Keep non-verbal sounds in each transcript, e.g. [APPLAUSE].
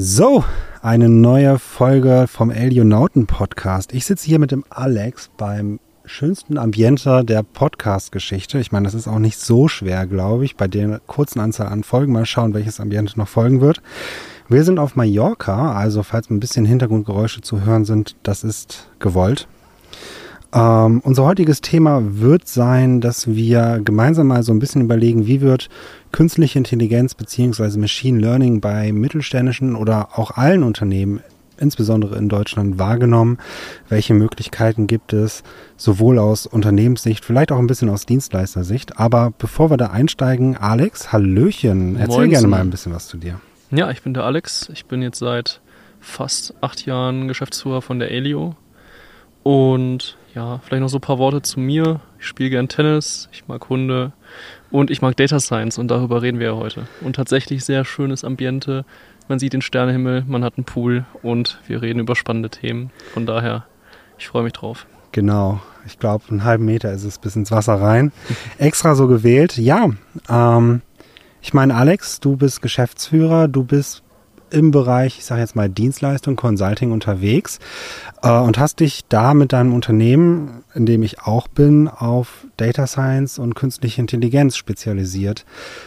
So, eine neue Folge vom Elionauten Podcast. Ich sitze hier mit dem Alex beim schönsten Ambiente der Podcast-Geschichte. Ich meine, das ist auch nicht so schwer, glaube ich, bei der kurzen Anzahl an Folgen. Mal schauen, welches Ambiente noch folgen wird. Wir sind auf Mallorca, also falls ein bisschen Hintergrundgeräusche zu hören sind, das ist gewollt. Ähm, unser heutiges Thema wird sein, dass wir gemeinsam mal so ein bisschen überlegen, wie wird künstliche Intelligenz beziehungsweise Machine Learning bei mittelständischen oder auch allen Unternehmen, insbesondere in Deutschland, wahrgenommen? Welche Möglichkeiten gibt es, sowohl aus Unternehmenssicht, vielleicht auch ein bisschen aus Dienstleistersicht? Aber bevor wir da einsteigen, Alex, Hallöchen, erzähl Moinsen. gerne mal ein bisschen was zu dir. Ja, ich bin der Alex. Ich bin jetzt seit fast acht Jahren Geschäftsführer von der Elio. Und ja, vielleicht noch so ein paar Worte zu mir. Ich spiele gern Tennis, ich mag Hunde und ich mag Data Science und darüber reden wir ja heute. Und tatsächlich sehr schönes Ambiente. Man sieht den Sternenhimmel, man hat einen Pool und wir reden über spannende Themen. Von daher, ich freue mich drauf. Genau. Ich glaube, einen halben Meter ist es bis ins Wasser rein. [LAUGHS] Extra so gewählt. Ja, ähm, ich meine, Alex, du bist Geschäftsführer, du bist im Bereich, ich sage jetzt mal Dienstleistung, Consulting unterwegs äh, und hast dich da mit deinem Unternehmen, in dem ich auch bin, auf Data Science und künstliche Intelligenz spezialisiert.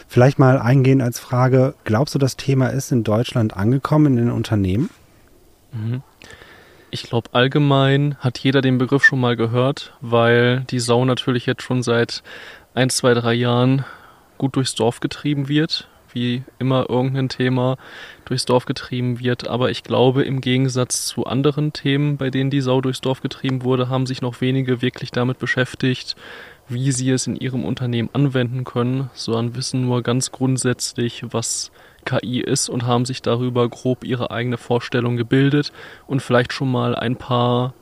Vielleicht mal eingehen als Frage, glaubst du, das Thema ist in Deutschland angekommen in den Unternehmen? Ich glaube, allgemein hat jeder den Begriff schon mal gehört, weil die Sau natürlich jetzt schon seit ein, zwei, drei Jahren gut durchs Dorf getrieben wird. Wie immer irgendein Thema durchs Dorf getrieben wird. Aber ich glaube, im Gegensatz zu anderen Themen, bei denen die Sau durchs Dorf getrieben wurde, haben sich noch wenige wirklich damit beschäftigt, wie sie es in ihrem Unternehmen anwenden können, sondern wissen nur ganz grundsätzlich, was KI ist und haben sich darüber grob ihre eigene Vorstellung gebildet und vielleicht schon mal ein paar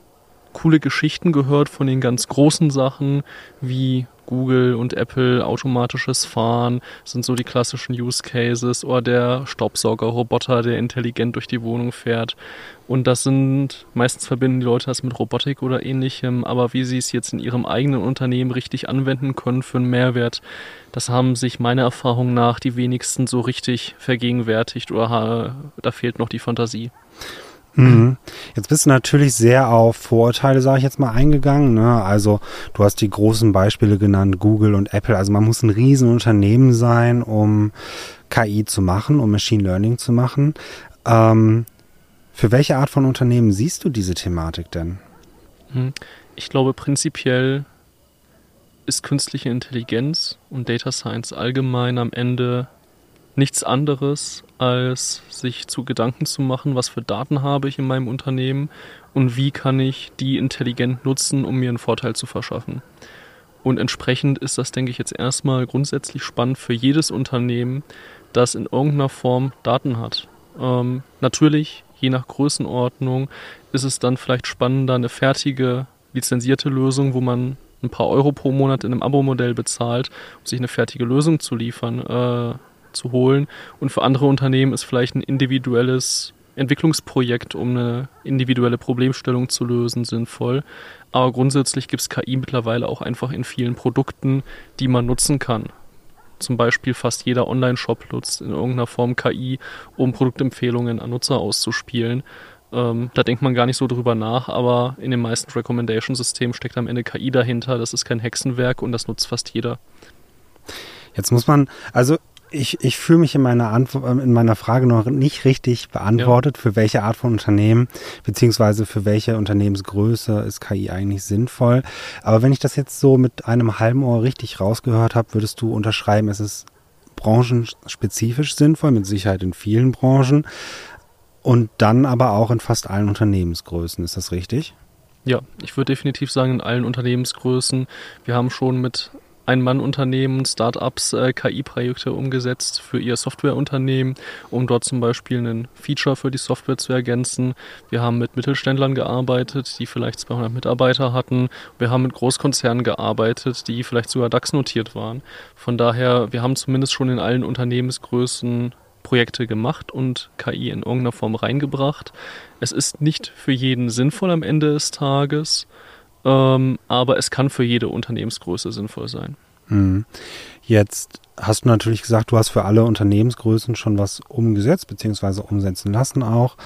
coole Geschichten gehört von den ganz großen Sachen wie Google und Apple automatisches Fahren sind so die klassischen Use Cases oder der Staubsaugerroboter, der intelligent durch die Wohnung fährt. Und das sind, meistens verbinden die Leute das mit Robotik oder ähnlichem, aber wie sie es jetzt in ihrem eigenen Unternehmen richtig anwenden können für einen Mehrwert, das haben sich meiner Erfahrung nach die wenigsten so richtig vergegenwärtigt oder da fehlt noch die Fantasie. Mhm. Jetzt bist du natürlich sehr auf Vorurteile, sage ich jetzt mal, eingegangen. Ne? Also du hast die großen Beispiele genannt, Google und Apple. Also man muss ein Riesenunternehmen sein, um KI zu machen, um Machine Learning zu machen. Ähm, für welche Art von Unternehmen siehst du diese Thematik denn? Hm. Ich glaube, prinzipiell ist künstliche Intelligenz und Data Science allgemein am Ende nichts anderes, als sich zu Gedanken zu machen, was für Daten habe ich in meinem Unternehmen und wie kann ich die intelligent nutzen, um mir einen Vorteil zu verschaffen. Und entsprechend ist das, denke ich, jetzt erstmal grundsätzlich spannend für jedes Unternehmen, das in irgendeiner Form Daten hat. Ähm, natürlich, je nach Größenordnung, ist es dann vielleicht spannender, eine fertige, lizenzierte Lösung, wo man ein paar Euro pro Monat in einem Abo-Modell bezahlt, um sich eine fertige Lösung zu liefern, äh, zu holen. Und für andere Unternehmen ist vielleicht ein individuelles Entwicklungsprojekt, um eine individuelle Problemstellung zu lösen, sinnvoll. Aber grundsätzlich gibt es KI mittlerweile auch einfach in vielen Produkten, die man nutzen kann. Zum Beispiel fast jeder Online-Shop nutzt in irgendeiner Form KI, um Produktempfehlungen an Nutzer auszuspielen. Ähm, da denkt man gar nicht so drüber nach, aber in den meisten Recommendation-Systemen steckt am Ende KI dahinter. Das ist kein Hexenwerk und das nutzt fast jeder. Jetzt muss man, also ich, ich fühle mich in meiner Antwort, in meiner Frage noch nicht richtig beantwortet, ja. für welche Art von Unternehmen, beziehungsweise für welche Unternehmensgröße ist KI eigentlich sinnvoll. Aber wenn ich das jetzt so mit einem halben Ohr richtig rausgehört habe, würdest du unterschreiben, es ist branchenspezifisch sinnvoll, mit Sicherheit in vielen Branchen und dann aber auch in fast allen Unternehmensgrößen. Ist das richtig? Ja, ich würde definitiv sagen, in allen Unternehmensgrößen. Wir haben schon mit ein-Mann-Unternehmen, Startups äh, KI-Projekte umgesetzt für ihr Softwareunternehmen, um dort zum Beispiel einen Feature für die Software zu ergänzen. Wir haben mit Mittelständlern gearbeitet, die vielleicht 200 Mitarbeiter hatten. Wir haben mit Großkonzernen gearbeitet, die vielleicht sogar DAX-notiert waren. Von daher, wir haben zumindest schon in allen Unternehmensgrößen Projekte gemacht und KI in irgendeiner Form reingebracht. Es ist nicht für jeden sinnvoll am Ende des Tages. Ähm, aber es kann für jede Unternehmensgröße sinnvoll sein. Mhm. Jetzt hast du natürlich gesagt, du hast für alle Unternehmensgrößen schon was umgesetzt, beziehungsweise umsetzen lassen auch.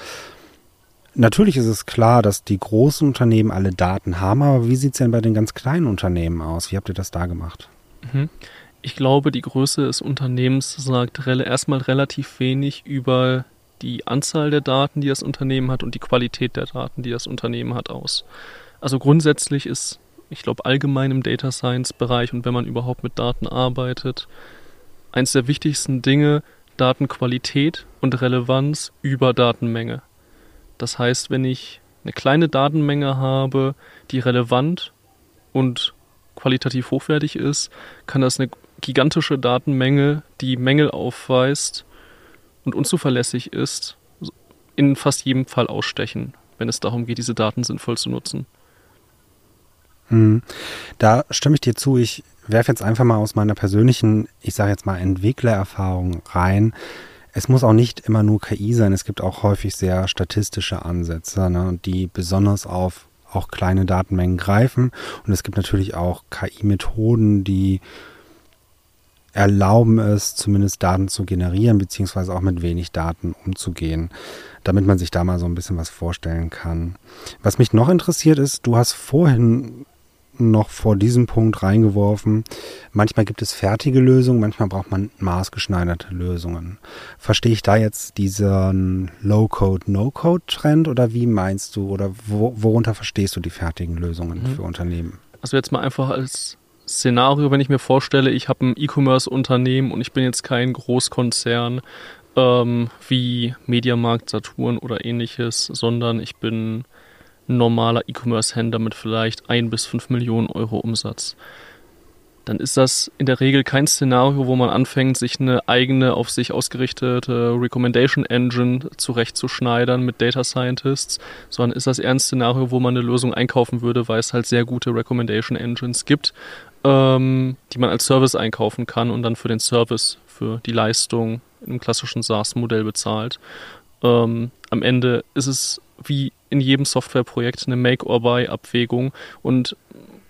Natürlich ist es klar, dass die großen Unternehmen alle Daten haben, aber wie sieht es denn bei den ganz kleinen Unternehmen aus? Wie habt ihr das da gemacht? Mhm. Ich glaube, die Größe des Unternehmens sagt erstmal relativ wenig über die Anzahl der Daten, die das Unternehmen hat und die Qualität der Daten, die das Unternehmen hat, aus. Also grundsätzlich ist, ich glaube, allgemein im Data Science Bereich und wenn man überhaupt mit Daten arbeitet, eines der wichtigsten Dinge Datenqualität und Relevanz über Datenmenge. Das heißt, wenn ich eine kleine Datenmenge habe, die relevant und qualitativ hochwertig ist, kann das eine gigantische Datenmenge, die Mängel aufweist und unzuverlässig ist, in fast jedem Fall ausstechen, wenn es darum geht, diese Daten sinnvoll zu nutzen. Hm. Da stimme ich dir zu. Ich werfe jetzt einfach mal aus meiner persönlichen, ich sage jetzt mal Entwicklererfahrung rein es muss auch nicht immer nur KI sein, es gibt auch häufig sehr statistische Ansätze, ne, die besonders auf auch kleine Datenmengen greifen. Und es gibt natürlich auch KI-Methoden, die erlauben es, zumindest Daten zu generieren, beziehungsweise auch mit wenig Daten umzugehen, damit man sich da mal so ein bisschen was vorstellen kann. Was mich noch interessiert ist, du hast vorhin noch vor diesem Punkt reingeworfen. Manchmal gibt es fertige Lösungen, manchmal braucht man maßgeschneiderte Lösungen. Verstehe ich da jetzt diesen Low-Code, No-Code-Trend oder wie meinst du oder wo, worunter verstehst du die fertigen Lösungen mhm. für Unternehmen? Also jetzt mal einfach als Szenario, wenn ich mir vorstelle, ich habe ein E-Commerce-Unternehmen und ich bin jetzt kein Großkonzern ähm, wie Mediamarkt, Saturn oder ähnliches, sondern ich bin normaler E-Commerce-Händler mit vielleicht ein bis fünf Millionen Euro Umsatz. Dann ist das in der Regel kein Szenario, wo man anfängt, sich eine eigene auf sich ausgerichtete Recommendation Engine zurechtzuschneidern mit Data Scientists, sondern ist das eher ein Szenario, wo man eine Lösung einkaufen würde, weil es halt sehr gute Recommendation Engines gibt, ähm, die man als Service einkaufen kann und dann für den Service, für die Leistung im klassischen SaaS-Modell bezahlt. Ähm, am Ende ist es wie in jedem Softwareprojekt eine Make-or-Buy-Abwägung und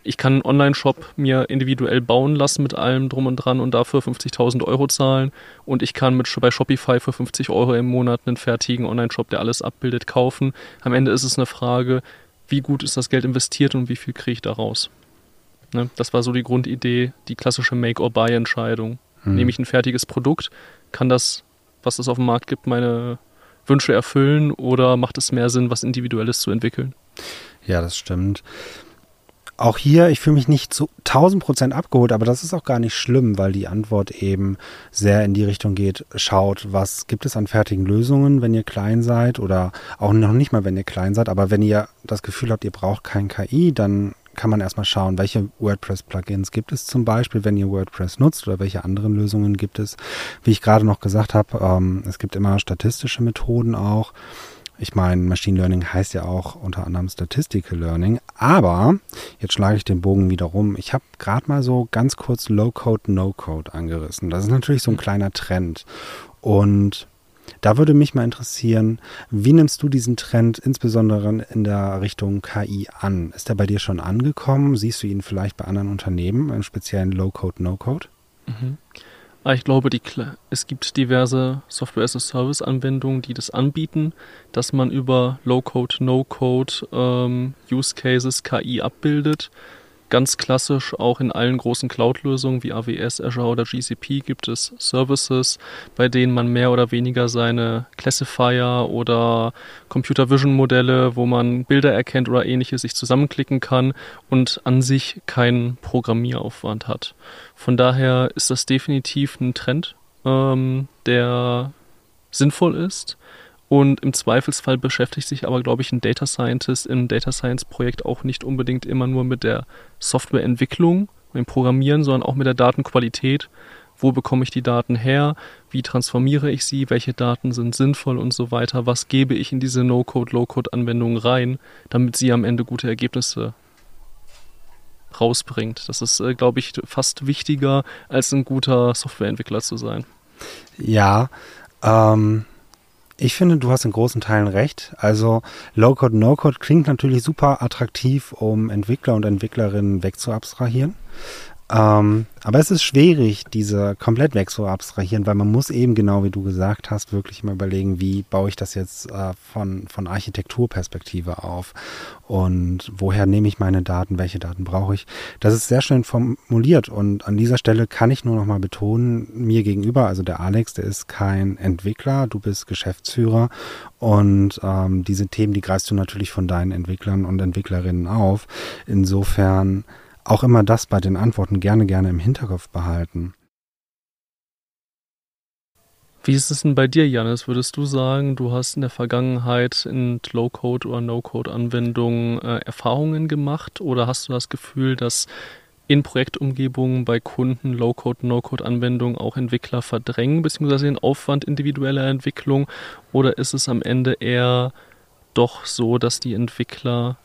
ich kann einen Online-Shop mir individuell bauen lassen mit allem drum und dran und dafür 50.000 Euro zahlen und ich kann mit, bei Shopify für 50 Euro im Monat einen fertigen Online-Shop, der alles abbildet, kaufen. Am Ende ist es eine Frage, wie gut ist das Geld investiert und wie viel kriege ich da raus. Ne? Das war so die Grundidee, die klassische Make-or-Buy-Entscheidung. Hm. Nehme ich ein fertiges Produkt, kann das, was es auf dem Markt gibt, meine Wünsche erfüllen oder macht es mehr Sinn, was Individuelles zu entwickeln? Ja, das stimmt. Auch hier, ich fühle mich nicht zu 1000 Prozent abgeholt, aber das ist auch gar nicht schlimm, weil die Antwort eben sehr in die Richtung geht, schaut, was gibt es an fertigen Lösungen, wenn ihr klein seid oder auch noch nicht mal, wenn ihr klein seid, aber wenn ihr das Gefühl habt, ihr braucht kein KI, dann kann man erstmal schauen, welche WordPress-Plugins gibt es zum Beispiel, wenn ihr WordPress nutzt oder welche anderen Lösungen gibt es. Wie ich gerade noch gesagt habe, ähm, es gibt immer statistische Methoden auch. Ich meine, Machine Learning heißt ja auch unter anderem Statistical Learning. Aber jetzt schlage ich den Bogen wieder rum. Ich habe gerade mal so ganz kurz Low-Code, No-Code angerissen. Das ist natürlich so ein kleiner Trend. Und da würde mich mal interessieren, wie nimmst du diesen Trend insbesondere in der Richtung KI an? Ist der bei dir schon angekommen? Siehst du ihn vielleicht bei anderen Unternehmen, im speziellen Low-Code, No-Code? Mhm. Ah, ich glaube, die, es gibt diverse Software-as-a-Service-Anwendungen, die das anbieten, dass man über Low-Code, No-Code ähm, KI abbildet. Ganz klassisch auch in allen großen Cloud-Lösungen wie AWS, Azure oder GCP gibt es Services, bei denen man mehr oder weniger seine Classifier oder Computer Vision Modelle, wo man Bilder erkennt oder ähnliches, sich zusammenklicken kann und an sich keinen Programmieraufwand hat. Von daher ist das definitiv ein Trend, ähm, der sinnvoll ist. Und im Zweifelsfall beschäftigt sich aber, glaube ich, ein Data Scientist im Data Science Projekt auch nicht unbedingt immer nur mit der Softwareentwicklung, dem Programmieren, sondern auch mit der Datenqualität. Wo bekomme ich die Daten her? Wie transformiere ich sie? Welche Daten sind sinnvoll und so weiter? Was gebe ich in diese No-Code, Low-Code-Anwendungen rein, damit sie am Ende gute Ergebnisse rausbringt? Das ist, äh, glaube ich, fast wichtiger, als ein guter Softwareentwickler zu sein. Ja, ähm, ich finde, du hast in großen Teilen recht. Also Low-Code, No-Code klingt natürlich super attraktiv, um Entwickler und Entwicklerinnen wegzuabstrahieren. Ähm, aber es ist schwierig, diese komplett weg zu abstrahieren, weil man muss eben genau wie du gesagt hast, wirklich mal überlegen, wie baue ich das jetzt äh, von, von Architekturperspektive auf und woher nehme ich meine Daten, welche Daten brauche ich. Das ist sehr schön formuliert und an dieser Stelle kann ich nur noch mal betonen, mir gegenüber, also der Alex, der ist kein Entwickler, du bist Geschäftsführer und ähm, diese Themen, die greifst du natürlich von deinen Entwicklern und Entwicklerinnen auf. Insofern auch immer das bei den Antworten gerne, gerne im Hinterkopf behalten. Wie ist es denn bei dir, Janis? Würdest du sagen, du hast in der Vergangenheit in Low-Code oder No-Code-Anwendungen äh, Erfahrungen gemacht oder hast du das Gefühl, dass in Projektumgebungen bei Kunden Low-Code, No-Code-Anwendungen auch Entwickler verdrängen, beziehungsweise den Aufwand individueller Entwicklung? Oder ist es am Ende eher doch so, dass die Entwickler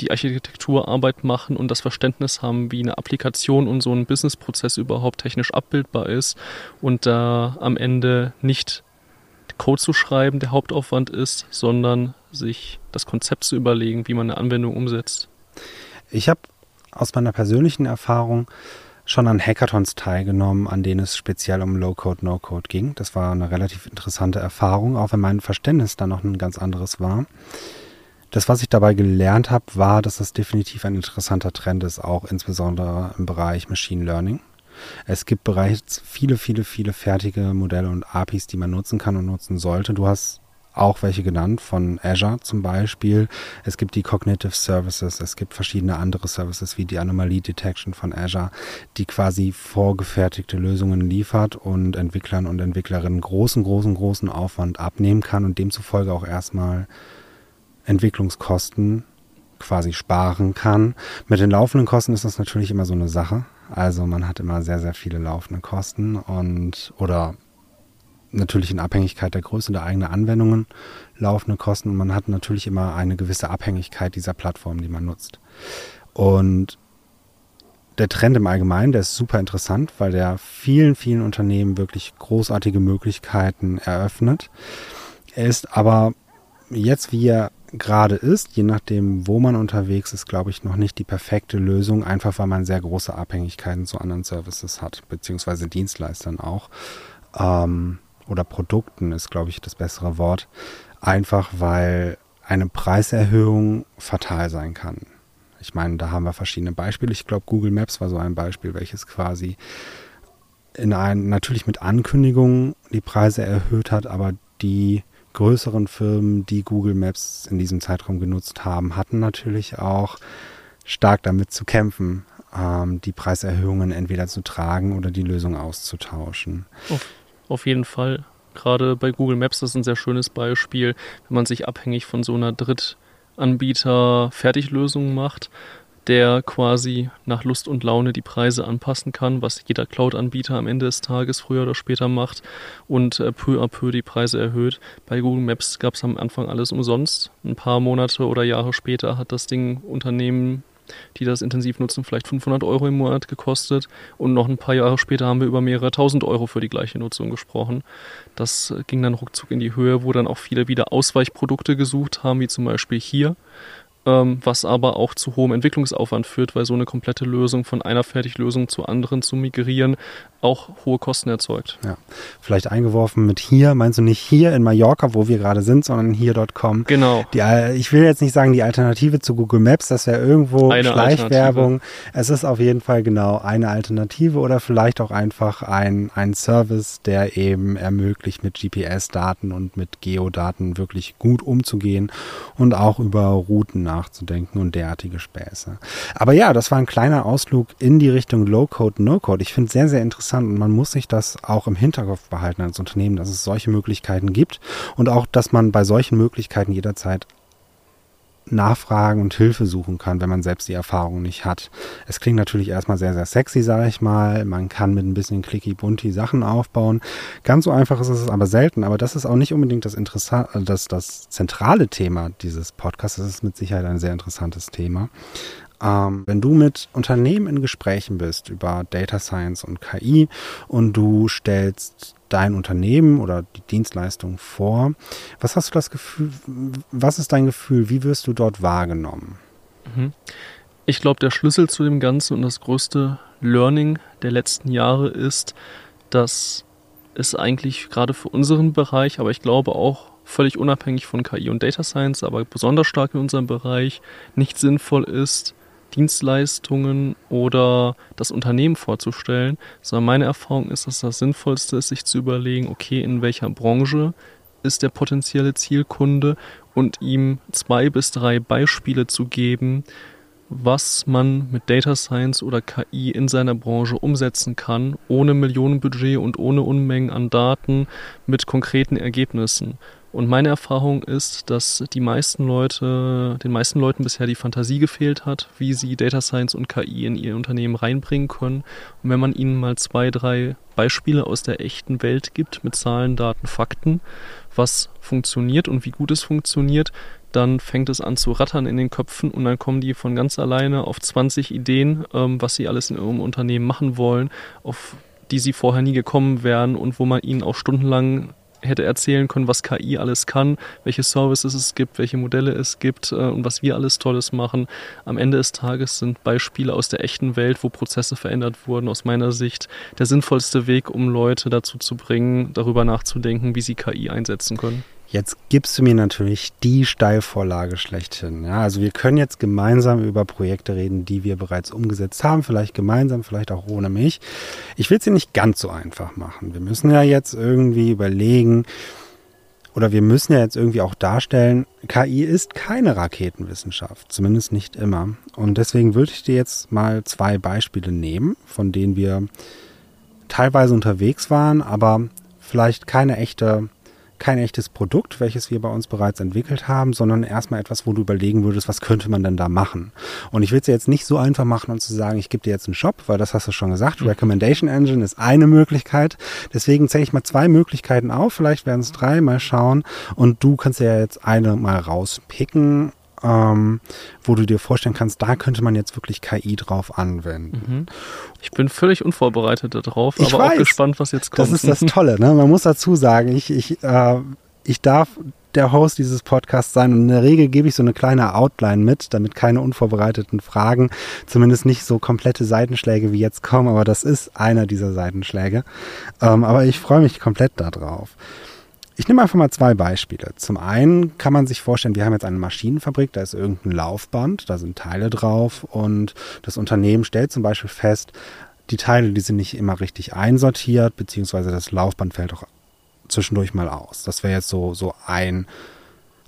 die Architekturarbeit machen und das Verständnis haben, wie eine Applikation und so ein Businessprozess überhaupt technisch abbildbar ist und da am Ende nicht Code zu schreiben der Hauptaufwand ist, sondern sich das Konzept zu überlegen, wie man eine Anwendung umsetzt. Ich habe aus meiner persönlichen Erfahrung schon an Hackathons teilgenommen, an denen es speziell um Low-Code, No-Code ging. Das war eine relativ interessante Erfahrung, auch wenn mein Verständnis dann noch ein ganz anderes war. Das, was ich dabei gelernt habe, war, dass das definitiv ein interessanter Trend ist, auch insbesondere im Bereich Machine Learning. Es gibt bereits viele, viele, viele fertige Modelle und APIs, die man nutzen kann und nutzen sollte. Du hast auch welche genannt, von Azure zum Beispiel. Es gibt die Cognitive Services, es gibt verschiedene andere Services wie die Anomaly Detection von Azure, die quasi vorgefertigte Lösungen liefert und Entwicklern und Entwicklerinnen großen, großen, großen Aufwand abnehmen kann und demzufolge auch erstmal Entwicklungskosten quasi sparen kann. Mit den laufenden Kosten ist das natürlich immer so eine Sache. Also man hat immer sehr, sehr viele laufende Kosten und oder natürlich in Abhängigkeit der Größe der eigenen Anwendungen laufende Kosten und man hat natürlich immer eine gewisse Abhängigkeit dieser Plattform, die man nutzt. Und der Trend im Allgemeinen, der ist super interessant, weil der vielen, vielen Unternehmen wirklich großartige Möglichkeiten eröffnet. Er ist aber jetzt, wie er gerade ist, je nachdem, wo man unterwegs ist, glaube ich, noch nicht die perfekte Lösung, einfach weil man sehr große Abhängigkeiten zu anderen Services hat, beziehungsweise Dienstleistern auch. Ähm, oder Produkten ist, glaube ich, das bessere Wort. Einfach weil eine Preiserhöhung fatal sein kann. Ich meine, da haben wir verschiedene Beispiele. Ich glaube, Google Maps war so ein Beispiel, welches quasi in ein, natürlich mit Ankündigungen die Preise erhöht hat, aber die größeren Firmen, die Google Maps in diesem Zeitraum genutzt haben, hatten natürlich auch stark damit zu kämpfen, ähm, die Preiserhöhungen entweder zu tragen oder die Lösung auszutauschen. Auf, auf jeden Fall. Gerade bei Google Maps das ist ein sehr schönes Beispiel, wenn man sich abhängig von so einer Drittanbieter-Fertiglösung macht der quasi nach Lust und Laune die Preise anpassen kann, was jeder Cloud-Anbieter am Ende des Tages früher oder später macht und äh, peu à peu die Preise erhöht. Bei Google Maps gab es am Anfang alles umsonst. Ein paar Monate oder Jahre später hat das Ding Unternehmen, die das intensiv nutzen, vielleicht 500 Euro im Monat gekostet und noch ein paar Jahre später haben wir über mehrere tausend Euro für die gleiche Nutzung gesprochen. Das ging dann ruckzuck in die Höhe, wo dann auch viele wieder Ausweichprodukte gesucht haben, wie zum Beispiel hier ähm, was aber auch zu hohem Entwicklungsaufwand führt, weil so eine komplette Lösung von einer Fertiglösung zur anderen zu migrieren auch hohe Kosten erzeugt. Ja, vielleicht eingeworfen mit hier, meinst du nicht hier in Mallorca, wo wir gerade sind, sondern hier.com. Genau. Die, ich will jetzt nicht sagen die Alternative zu Google Maps, das wäre irgendwo eine Schleichwerbung. Es ist auf jeden Fall genau eine Alternative oder vielleicht auch einfach ein, ein Service, der eben ermöglicht, mit GPS-Daten und mit Geodaten wirklich gut umzugehen und auch über Routen nachzudenken und derartige Späße. Aber ja, das war ein kleiner Ausflug in die Richtung Low-Code, No-Code. Ich finde es sehr, sehr interessant und man muss sich das auch im Hinterkopf behalten als Unternehmen, dass es solche Möglichkeiten gibt und auch, dass man bei solchen Möglichkeiten jederzeit nachfragen und Hilfe suchen kann, wenn man selbst die Erfahrung nicht hat. Es klingt natürlich erstmal sehr, sehr sexy, sage ich mal. Man kann mit ein bisschen clicky bunti Sachen aufbauen. Ganz so einfach ist es aber selten, aber das ist auch nicht unbedingt das interessant, äh, das, das zentrale Thema dieses Podcasts. Das ist mit Sicherheit ein sehr interessantes Thema. Ähm, wenn du mit Unternehmen in Gesprächen bist über Data Science und KI und du stellst dein Unternehmen oder die Dienstleistung vor. Was hast du das Gefühl, was ist dein Gefühl, wie wirst du dort wahrgenommen? Mhm. Ich glaube, der Schlüssel zu dem Ganzen und das größte Learning der letzten Jahre ist, dass es eigentlich gerade für unseren Bereich, aber ich glaube auch völlig unabhängig von KI und Data Science, aber besonders stark in unserem Bereich, nicht sinnvoll ist, Dienstleistungen oder das Unternehmen vorzustellen, sondern meine Erfahrung ist, dass das Sinnvollste ist, sich zu überlegen, okay, in welcher Branche ist der potenzielle Zielkunde und ihm zwei bis drei Beispiele zu geben, was man mit Data Science oder KI in seiner Branche umsetzen kann, ohne Millionenbudget und ohne Unmengen an Daten mit konkreten Ergebnissen. Und meine Erfahrung ist, dass die meisten Leute, den meisten Leuten bisher die Fantasie gefehlt hat, wie sie Data Science und KI in ihr Unternehmen reinbringen können. Und wenn man ihnen mal zwei, drei Beispiele aus der echten Welt gibt mit Zahlen, Daten, Fakten, was funktioniert und wie gut es funktioniert, dann fängt es an zu rattern in den Köpfen und dann kommen die von ganz alleine auf 20 Ideen, ähm, was sie alles in ihrem Unternehmen machen wollen, auf die sie vorher nie gekommen wären und wo man ihnen auch stundenlang hätte erzählen können, was KI alles kann, welche Services es gibt, welche Modelle es gibt äh, und was wir alles Tolles machen. Am Ende des Tages sind Beispiele aus der echten Welt, wo Prozesse verändert wurden, aus meiner Sicht der sinnvollste Weg, um Leute dazu zu bringen, darüber nachzudenken, wie sie KI einsetzen können. Jetzt gibst du mir natürlich die Steilvorlage schlechthin. Ja, also wir können jetzt gemeinsam über Projekte reden, die wir bereits umgesetzt haben, vielleicht gemeinsam, vielleicht auch ohne mich. Ich will es dir nicht ganz so einfach machen. Wir müssen ja jetzt irgendwie überlegen, oder wir müssen ja jetzt irgendwie auch darstellen, KI ist keine Raketenwissenschaft, zumindest nicht immer. Und deswegen würde ich dir jetzt mal zwei Beispiele nehmen, von denen wir teilweise unterwegs waren, aber vielleicht keine echte kein echtes Produkt, welches wir bei uns bereits entwickelt haben, sondern erstmal etwas, wo du überlegen würdest, was könnte man denn da machen. Und ich will es jetzt nicht so einfach machen und zu sagen, ich gebe dir jetzt einen Shop, weil das hast du schon gesagt. Mhm. Recommendation Engine ist eine Möglichkeit. Deswegen zähle ich mal zwei Möglichkeiten auf. Vielleicht werden es drei, mal schauen. Und du kannst ja jetzt eine mal rauspicken ähm, wo du dir vorstellen kannst, da könnte man jetzt wirklich KI drauf anwenden. Mhm. Ich bin völlig unvorbereitet darauf, aber weiß, auch gespannt, was jetzt kommt. Das ist das Tolle, ne? Man muss dazu sagen, ich, ich, äh, ich darf der Host dieses Podcasts sein. Und in der Regel gebe ich so eine kleine Outline mit, damit keine unvorbereiteten Fragen, zumindest nicht so komplette Seitenschläge wie jetzt kommen. Aber das ist einer dieser Seitenschläge. Ähm, aber ich freue mich komplett darauf. Ich nehme einfach mal zwei Beispiele. Zum einen kann man sich vorstellen, wir haben jetzt eine Maschinenfabrik, da ist irgendein Laufband, da sind Teile drauf und das Unternehmen stellt zum Beispiel fest, die Teile, die sind nicht immer richtig einsortiert, beziehungsweise das Laufband fällt auch zwischendurch mal aus. Das wäre jetzt so, so ein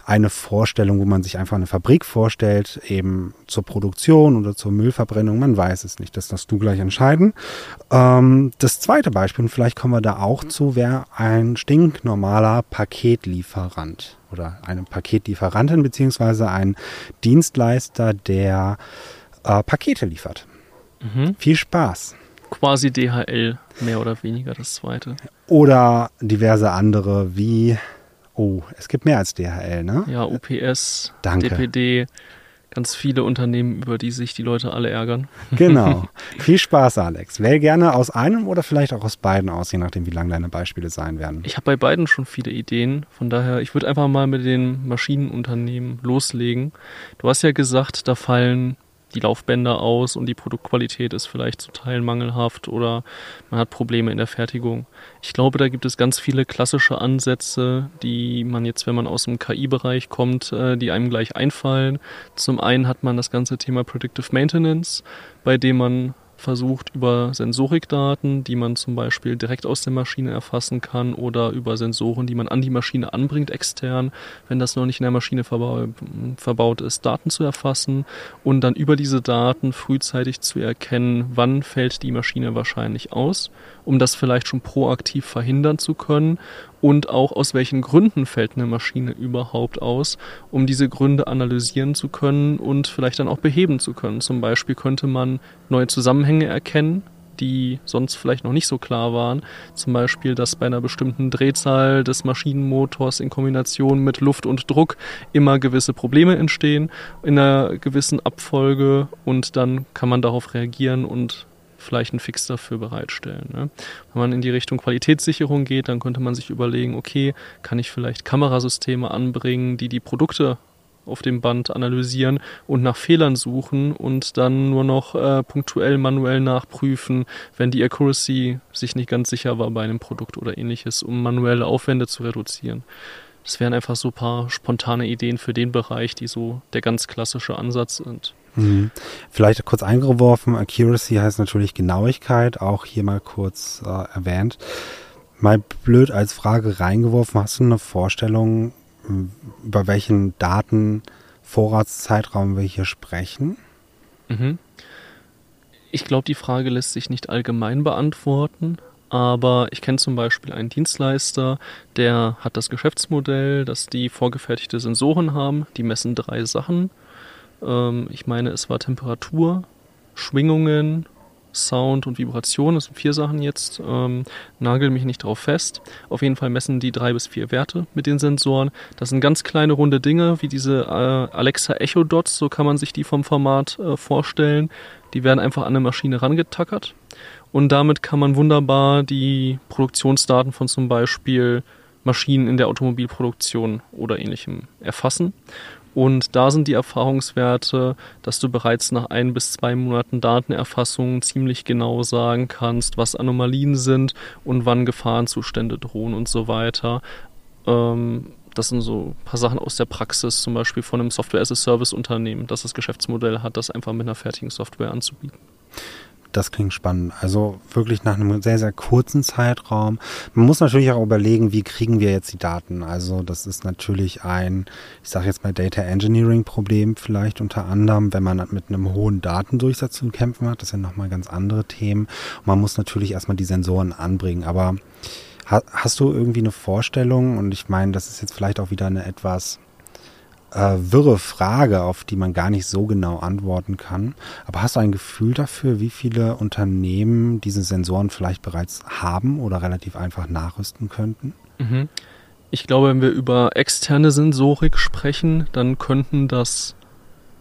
eine Vorstellung, wo man sich einfach eine Fabrik vorstellt, eben zur Produktion oder zur Müllverbrennung. Man weiß es nicht. Das darfst du gleich entscheiden. Ähm, das zweite Beispiel, und vielleicht kommen wir da auch zu, wäre ein stinknormaler Paketlieferant oder eine Paketlieferantin beziehungsweise ein Dienstleister, der äh, Pakete liefert. Mhm. Viel Spaß. Quasi DHL, mehr oder weniger das zweite. Oder diverse andere wie Oh, es gibt mehr als DHL, ne? Ja, UPS, Danke. DPD, ganz viele Unternehmen, über die sich die Leute alle ärgern. [LAUGHS] Genau. Viel Spaß, Alex. Wähl gerne aus einem oder vielleicht auch aus beiden aus, je nachdem, wie lang deine Beispiele sein werden. Ich habe bei beiden schon viele Ideen. Von daher, ich würde einfach mal mit den Maschinenunternehmen loslegen. Du hast ja gesagt, da fallen die Laufbänder aus und die Produktqualität ist vielleicht zu Teilen mangelhaft oder man hat Probleme in der Fertigung. Ich glaube, da gibt es ganz viele klassische Ansätze, die man jetzt, wenn man aus dem KI-Bereich kommt, äh, die einem gleich einfallen. Zum einen hat man das ganze Thema Predictive Maintenance, bei dem man versucht, über Sensorikdaten, die man zum Beispiel direkt aus der Maschine erfassen kann oder über Sensoren, die man an die Maschine anbringt, extern, wenn das noch nicht in der Maschine verbau verbaut ist, Daten zu erfassen und dann über diese Daten frühzeitig zu erkennen, wann fällt die Maschine wahrscheinlich aus, um das vielleicht schon proaktiv verhindern zu können und auch aus welchen Gründen fällt eine Maschine überhaupt aus, um diese Gründe analysieren zu können und vielleicht dann auch beheben zu können. Zum Beispiel könnte man neue Zusammenhänge erkennen, die sonst vielleicht noch nicht so klar waren. Zum Beispiel, dass bei einer bestimmten Drehzahl des Maschinenmotors in Kombination mit Luft und Druck immer gewisse Probleme entstehen in einer gewissen Abfolge und dann kann man darauf reagieren und vielleicht einen Fix dafür bereitstellen. Ne? Wenn man in die Richtung Qualitätssicherung geht, dann könnte man sich überlegen, okay, kann ich vielleicht Kamerasysteme anbringen, die die Produkte auf dem Band analysieren und nach Fehlern suchen und dann nur noch äh, punktuell manuell nachprüfen, wenn die Accuracy sich nicht ganz sicher war bei einem Produkt oder ähnliches, um manuelle Aufwände zu reduzieren. Das wären einfach so ein paar spontane Ideen für den Bereich, die so der ganz klassische Ansatz sind. Mhm. Vielleicht kurz eingeworfen, Accuracy heißt natürlich Genauigkeit, auch hier mal kurz äh, erwähnt. Mal blöd als Frage reingeworfen, hast du eine Vorstellung, über welchen Datenvorratszeitraum wir hier sprechen? Mhm. Ich glaube, die Frage lässt sich nicht allgemein beantworten, aber ich kenne zum Beispiel einen Dienstleister, der hat das Geschäftsmodell, dass die vorgefertigte Sensoren haben, die messen drei Sachen. Ähm, ich meine, es war Temperatur, Schwingungen Sound und Vibration. Das sind vier Sachen jetzt. Ähm, nagel mich nicht drauf fest. Auf jeden Fall messen die drei bis vier Werte mit den Sensoren. Das sind ganz kleine runde Dinge, wie diese äh, Alexa Echo Dots, so kann man sich die vom Format äh, vorstellen. Die werden einfach an eine Maschine rangetackert. Und damit kann man wunderbar die Produktionsdaten von zum Beispiel Maschinen in der Automobilproduktion oder ähnlichem erfassen und da sind die Erfahrungswerte, dass du bereits nach ein bis zwei Monaten Datenerfassung ziemlich genau sagen kannst, was Anomalien sind und wann Gefahrenzustände drohen und so weiter. Ähm, das sind so ein paar Sachen aus der Praxis, zum Beispiel von einem Software-as-a-Service-Unternehmen, das das Geschäftsmodell hat, das einfach mit einer fertigen Software anzubieten das klingt spannend. Also wirklich nach einem sehr, sehr kurzen Zeitraum. Man muss natürlich auch überlegen, wie kriegen wir jetzt die Daten. Also das ist natürlich ein, ich sage jetzt mal Data Engineering Problem vielleicht unter anderem, wenn man mit einem hohen Datendurchsatz zu kämpfen hat. Das sind nochmal ganz andere Themen. Und man muss natürlich erstmal die Sensoren anbringen. Aber hast du irgendwie eine Vorstellung? Und ich meine, das ist jetzt vielleicht auch wieder eine etwas äh, wirre Frage, auf die man gar nicht so genau antworten kann. Aber hast du ein Gefühl dafür, wie viele Unternehmen diese Sensoren vielleicht bereits haben oder relativ einfach nachrüsten könnten? Mhm. Ich glaube, wenn wir über externe Sensorik sprechen, dann könnten das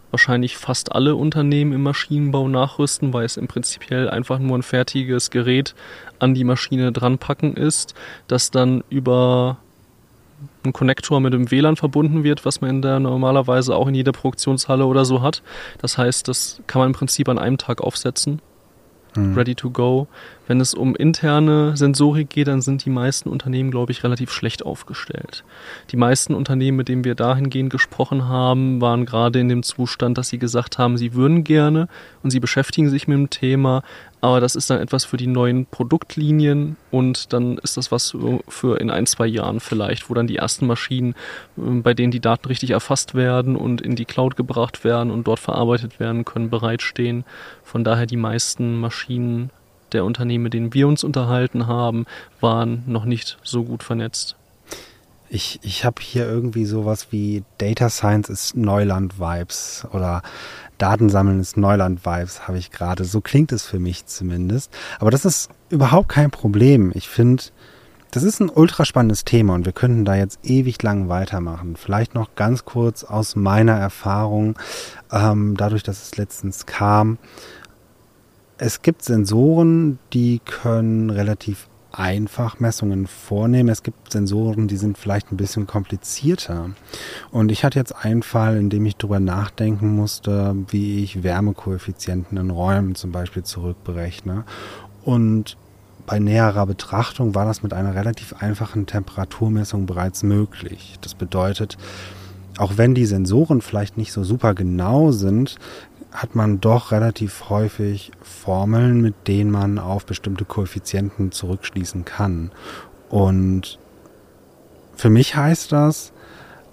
wahrscheinlich fast alle Unternehmen im Maschinenbau nachrüsten, weil es im Prinzip einfach nur ein fertiges Gerät an die Maschine dranpacken ist, das dann über ein Konnektor mit dem WLAN verbunden wird, was man in der normalerweise auch in jeder Produktionshalle oder so hat. Das heißt, das kann man im Prinzip an einem Tag aufsetzen mhm. ready to go. Wenn es um interne Sensorik geht, dann sind die meisten Unternehmen, glaube ich, relativ schlecht aufgestellt. Die meisten Unternehmen, mit denen wir dahingehend gesprochen haben, waren gerade in dem Zustand, dass sie gesagt haben, sie würden gerne und sie beschäftigen sich mit dem Thema, aber das ist dann etwas für die neuen Produktlinien und dann ist das was für in ein, zwei Jahren vielleicht, wo dann die ersten Maschinen, ähm, bei denen die Daten richtig erfasst werden und in die Cloud gebracht werden und dort verarbeitet werden können, bereitstehen. Von daher die meisten Maschinen der Unternehmen, mit denen wir uns unterhalten haben, waren noch nicht so gut vernetzt. Ich, ich habe hier irgendwie sowas wie Data Science ist Neuland-Vibes oder Datensammeln ist Neuland-Vibes, habe ich gerade. So klingt es für mich zumindest. Aber das ist überhaupt kein Problem. Ich finde, das ist ein ultra spannendes Thema und wir könnten da jetzt ewig lang weitermachen. Vielleicht noch ganz kurz aus meiner Erfahrung, ähm, dadurch, dass es letztens kam. Es gibt Sensoren, die können relativ einfach Messungen vornehmen. Es gibt Sensoren, die sind vielleicht ein bisschen komplizierter. Und ich hatte jetzt einen Fall, in dem ich darüber nachdenken musste, wie ich Wärmekoeffizienten in Räumen zum Beispiel zurückberechne. Und bei näherer Betrachtung war das mit einer relativ einfachen Temperaturmessung bereits möglich. Das bedeutet, auch wenn die Sensoren vielleicht nicht so super genau sind, hat man doch relativ häufig Formeln, mit denen man auf bestimmte Koeffizienten zurückschließen kann. Und für mich heißt das,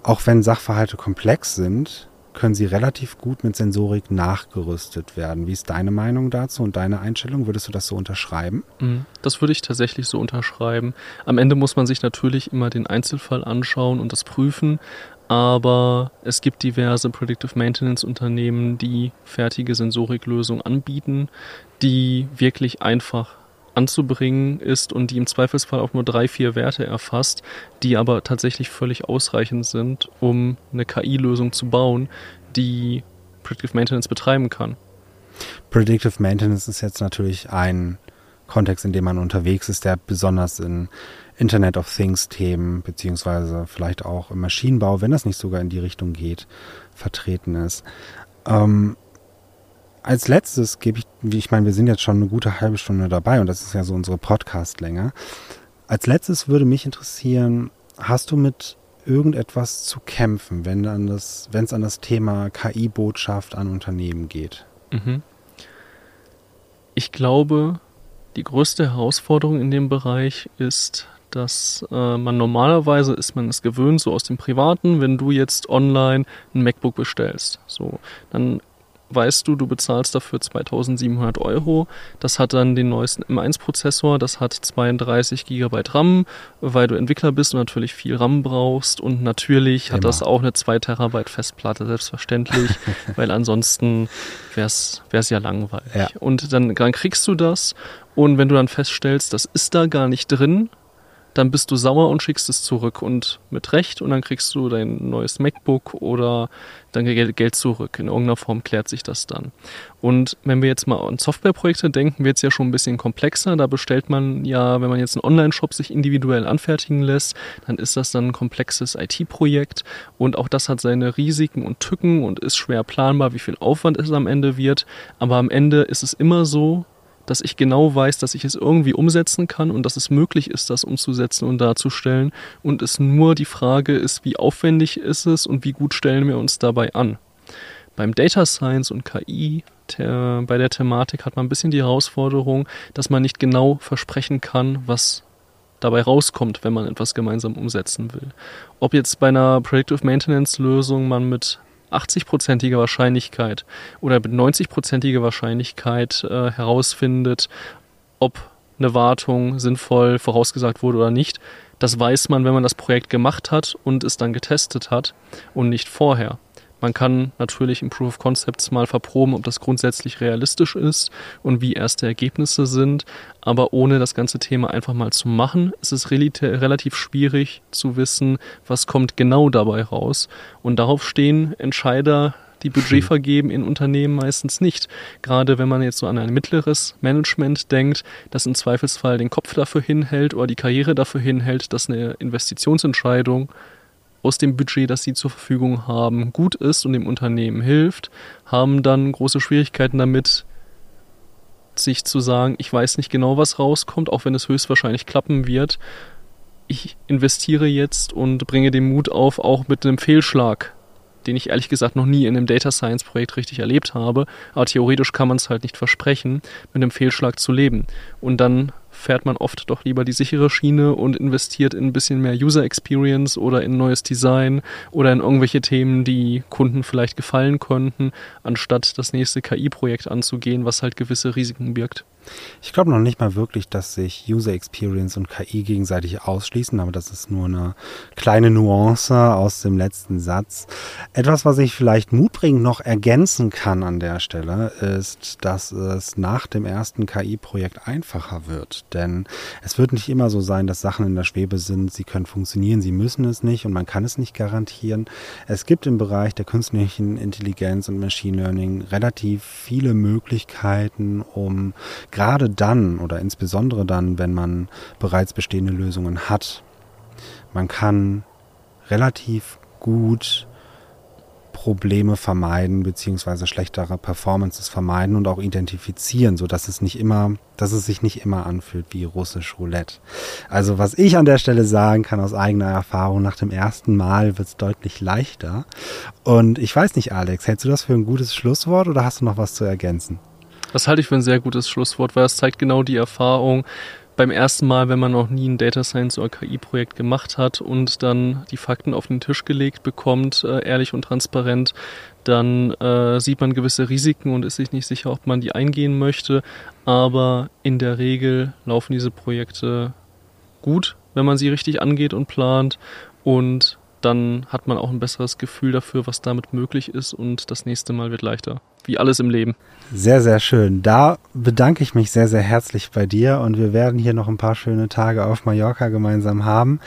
auch wenn Sachverhalte komplex sind, können sie relativ gut mit Sensorik nachgerüstet werden. Wie ist deine Meinung dazu und deine Einstellung? Würdest du das so unterschreiben? Mhm. Das würde ich tatsächlich so unterschreiben. Am Ende muss man sich natürlich immer den Einzelfall anschauen und das prüfen aber es gibt diverse Predictive Maintenance Unternehmen, die fertige Sensoriklösungen anbieten, die wirklich einfach anzubringen ist und die im Zweifelsfall auch nur drei, vier Werte erfasst, die aber tatsächlich völlig ausreichend sind, um eine KI-Lösung zu bauen, die Predictive Maintenance betreiben kann. Predictive Maintenance ist jetzt natürlich ein Kontext, in dem man unterwegs ist, der besonders in Internet of Things Themen, beziehungsweise vielleicht auch im Maschinenbau, wenn das nicht sogar in die Richtung geht, vertreten ist. Ähm, als letztes gebe ich, ich meine, wir sind jetzt schon eine gute halbe Stunde dabei und das ist ja so unsere Podcast-Länge. Als letztes würde mich interessieren, hast du mit irgendetwas zu kämpfen, wenn an das, wenn es an das Thema KI-Botschaft an Unternehmen geht? Mhm. Ich glaube, die größte Herausforderung in dem Bereich ist, dass äh, man normalerweise ist man es gewöhnt, so aus dem Privaten, wenn du jetzt online ein MacBook bestellst, so, dann weißt du, du bezahlst dafür 2700 Euro. Das hat dann den neuesten M1-Prozessor, das hat 32 GB RAM, weil du Entwickler bist und natürlich viel RAM brauchst. Und natürlich Immer. hat das auch eine 2 Terabyte Festplatte, selbstverständlich, [LAUGHS] weil ansonsten wäre es ja langweilig. Ja. Und dann, dann kriegst du das. Und wenn du dann feststellst, das ist da gar nicht drin, dann bist du sauer und schickst es zurück und mit Recht und dann kriegst du dein neues MacBook oder dein Geld zurück. In irgendeiner Form klärt sich das dann. Und wenn wir jetzt mal an Softwareprojekte denken, wird es ja schon ein bisschen komplexer. Da bestellt man ja, wenn man jetzt einen Online-Shop sich individuell anfertigen lässt, dann ist das dann ein komplexes IT-Projekt und auch das hat seine Risiken und Tücken und ist schwer planbar, wie viel Aufwand es am Ende wird. Aber am Ende ist es immer so, dass ich genau weiß, dass ich es irgendwie umsetzen kann und dass es möglich ist, das umzusetzen und darzustellen. Und es nur die Frage ist, wie aufwendig ist es und wie gut stellen wir uns dabei an. Beim Data Science und KI bei der Thematik hat man ein bisschen die Herausforderung, dass man nicht genau versprechen kann, was dabei rauskommt, wenn man etwas gemeinsam umsetzen will. Ob jetzt bei einer Predictive Maintenance Lösung man mit 80-prozentige Wahrscheinlichkeit oder mit 90-prozentige Wahrscheinlichkeit äh, herausfindet, ob eine Wartung sinnvoll vorausgesagt wurde oder nicht. Das weiß man, wenn man das Projekt gemacht hat und es dann getestet hat und nicht vorher. Man kann natürlich im Proof of Concepts mal verproben, ob das grundsätzlich realistisch ist und wie erste Ergebnisse sind. Aber ohne das ganze Thema einfach mal zu machen, ist es relativ schwierig zu wissen, was kommt genau dabei raus. Und darauf stehen Entscheider, die Budget vergeben in Unternehmen meistens nicht. Gerade wenn man jetzt so an ein mittleres Management denkt, das im Zweifelsfall den Kopf dafür hinhält oder die Karriere dafür hinhält, dass eine Investitionsentscheidung aus dem Budget, das sie zur Verfügung haben, gut ist und dem Unternehmen hilft, haben dann große Schwierigkeiten damit, sich zu sagen, ich weiß nicht genau, was rauskommt, auch wenn es höchstwahrscheinlich klappen wird. Ich investiere jetzt und bringe den Mut auf, auch mit einem Fehlschlag, den ich ehrlich gesagt noch nie in einem Data Science Projekt richtig erlebt habe, aber theoretisch kann man es halt nicht versprechen, mit einem Fehlschlag zu leben. Und dann fährt man oft doch lieber die sichere Schiene und investiert in ein bisschen mehr User Experience oder in neues Design oder in irgendwelche Themen, die Kunden vielleicht gefallen könnten, anstatt das nächste KI-Projekt anzugehen, was halt gewisse Risiken birgt. Ich glaube noch nicht mal wirklich, dass sich User Experience und KI gegenseitig ausschließen, aber das ist nur eine kleine Nuance aus dem letzten Satz. Etwas, was ich vielleicht mutbringend noch ergänzen kann an der Stelle, ist, dass es nach dem ersten KI-Projekt einfacher wird. Denn es wird nicht immer so sein, dass Sachen in der Schwebe sind, sie können funktionieren, sie müssen es nicht und man kann es nicht garantieren. Es gibt im Bereich der künstlichen Intelligenz und Machine Learning relativ viele Möglichkeiten, um gerade dann oder insbesondere dann, wenn man bereits bestehende Lösungen hat, man kann relativ gut Probleme vermeiden beziehungsweise schlechtere Performances vermeiden und auch identifizieren, so dass es nicht immer, dass es sich nicht immer anfühlt wie russisch Roulette. Also was ich an der Stelle sagen kann aus eigener Erfahrung, nach dem ersten Mal wird es deutlich leichter. Und ich weiß nicht, Alex, hältst du das für ein gutes Schlusswort oder hast du noch was zu ergänzen? Das halte ich für ein sehr gutes Schlusswort, weil es zeigt genau die Erfahrung, beim ersten Mal, wenn man noch nie ein Data Science oder KI-Projekt gemacht hat und dann die Fakten auf den Tisch gelegt bekommt, äh, ehrlich und transparent, dann äh, sieht man gewisse Risiken und ist sich nicht sicher, ob man die eingehen möchte. Aber in der Regel laufen diese Projekte gut, wenn man sie richtig angeht und plant. Und dann hat man auch ein besseres Gefühl dafür, was damit möglich ist und das nächste Mal wird leichter. Wie alles im Leben. Sehr, sehr schön. Da bedanke ich mich sehr, sehr herzlich bei dir und wir werden hier noch ein paar schöne Tage auf Mallorca gemeinsam haben.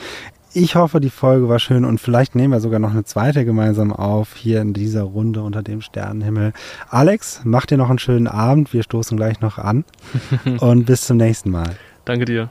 Ich hoffe, die Folge war schön und vielleicht nehmen wir sogar noch eine zweite gemeinsam auf, hier in dieser Runde unter dem Sternenhimmel. Alex, mach dir noch einen schönen Abend. Wir stoßen gleich noch an [LAUGHS] und bis zum nächsten Mal. Danke dir.